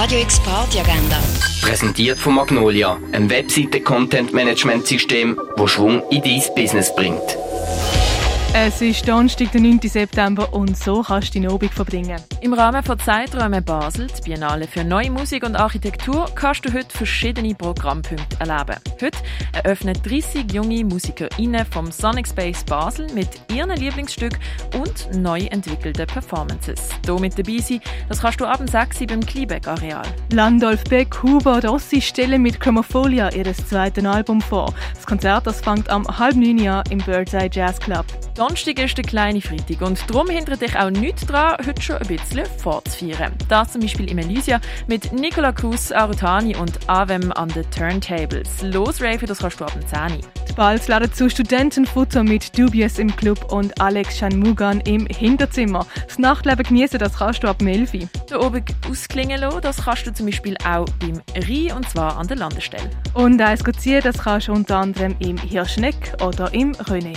Radio X Party Agenda. Präsentiert von Magnolia, einem Webseite-Content-Management-System, das Schwung in dein Business bringt. Es ist Donnerstag, der 9. September und so kannst du deine Abend verbringen. Im Rahmen von Zeiträumen Basel, die Biennale für Neue Musik und Architektur, kannst du heute verschiedene Programmpunkte erleben. Heute eröffnen 30 junge MusikerInnen vom Sonic Space Basel mit ihren Lieblingsstücken und neu entwickelten Performances. Hier mit dabei sein, das kannst du ab 6 beim Kleebeck Areal. Landolf Beck, Huber und Ossi stellen mit Chromofolia ihr zweites Album vor. Das Konzert das fängt am halb neun an im Birdseye Jazz Club. Donnerstag ist der kleine Freitag und darum hindert dich auch nichts daran, heute schon ein bisschen fortzufeiern. Das zum Beispiel im Elysia mit Nicola Cruz, Arutani und Avem an den Turntables. Losraven, das kannst du ab dem 10 Bald laden zu Studentenfutter mit Dubious im Club und Alex Shanmugan im Hinterzimmer. Das Nachtleben genießen, das kannst du ab dem 11 Der oben ausklingen lassen, das kannst du zum Beispiel auch beim Rhein und zwar an der Landestelle. Und eins ziehen, das kannst du unter anderem im Hirschneck oder im René.